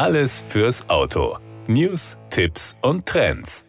Alles fürs Auto. News, Tipps und Trends.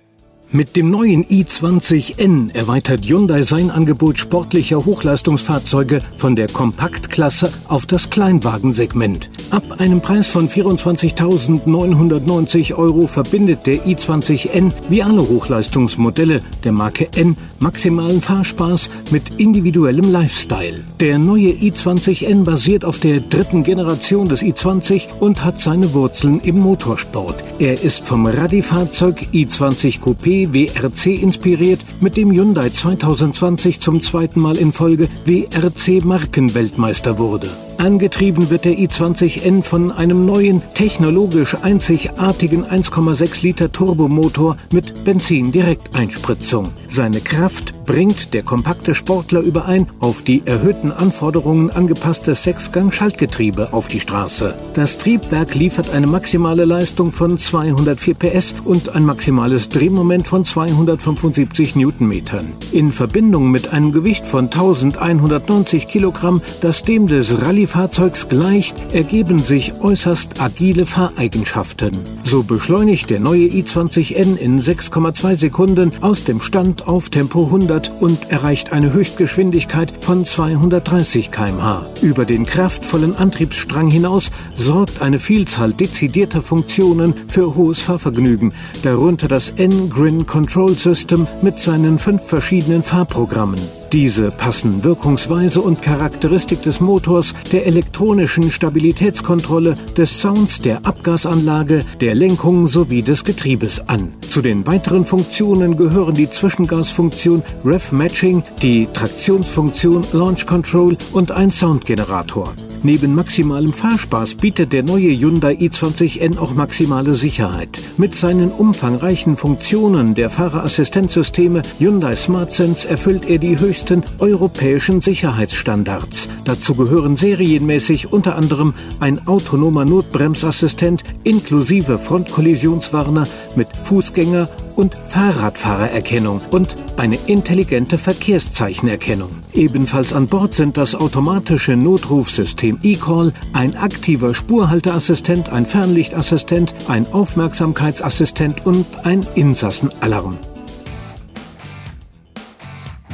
Mit dem neuen i20N erweitert Hyundai sein Angebot sportlicher Hochleistungsfahrzeuge von der Kompaktklasse auf das Kleinwagensegment. Ab einem Preis von 24.990 Euro verbindet der i20N wie alle Hochleistungsmodelle der Marke N maximalen Fahrspaß mit individuellem Lifestyle. Der neue i20N basiert auf der dritten Generation des i20 und hat seine Wurzeln im Motorsport. Er ist vom Rallye-Fahrzeug i20 Coupé WRC inspiriert, mit dem Hyundai 2020 zum zweiten Mal in Folge WRC Markenweltmeister wurde. Angetrieben wird der i20N von einem neuen, technologisch einzigartigen 1,6 Liter Turbomotor mit Benzin-Direkteinspritzung. Seine Kraft bringt der kompakte Sportler überein auf die erhöhten Anforderungen angepasstes Sechsgang-Schaltgetriebe auf die Straße. Das Triebwerk liefert eine maximale Leistung von 204 PS und ein maximales Drehmoment von 275 Newtonmetern. In Verbindung mit einem Gewicht von 1190 Kilogramm, das dem des Rallye Fahrzeugs gleicht, ergeben sich äußerst agile Fahreigenschaften. So beschleunigt der neue i20N in 6,2 Sekunden aus dem Stand auf Tempo 100 und erreicht eine Höchstgeschwindigkeit von 230 km/h. Über den kraftvollen Antriebsstrang hinaus sorgt eine Vielzahl dezidierter Funktionen für hohes Fahrvergnügen, darunter das N-Grin Control System mit seinen fünf verschiedenen Fahrprogrammen. Diese passen Wirkungsweise und Charakteristik des Motors, der elektronischen Stabilitätskontrolle, des Sounds der Abgasanlage, der Lenkung sowie des Getriebes an. Zu den weiteren Funktionen gehören die Zwischengasfunktion Rev Matching, die Traktionsfunktion Launch Control und ein Soundgenerator. Neben maximalem Fahrspaß bietet der neue Hyundai i20N auch maximale Sicherheit. Mit seinen umfangreichen Funktionen der Fahrerassistenzsysteme Hyundai SmartSense erfüllt er die höchsten europäischen Sicherheitsstandards. Dazu gehören serienmäßig unter anderem ein autonomer Notbremsassistent inklusive Frontkollisionswarner mit Fußgänger- und Fahrradfahrererkennung und eine intelligente Verkehrszeichenerkennung. Ebenfalls an Bord sind das automatische Notrufsystem eCall, ein aktiver Spurhalteassistent, ein Fernlichtassistent, ein Aufmerksamkeitsassistent und ein Insassenalarm.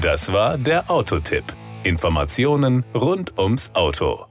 Das war der Autotipp. Informationen rund ums Auto.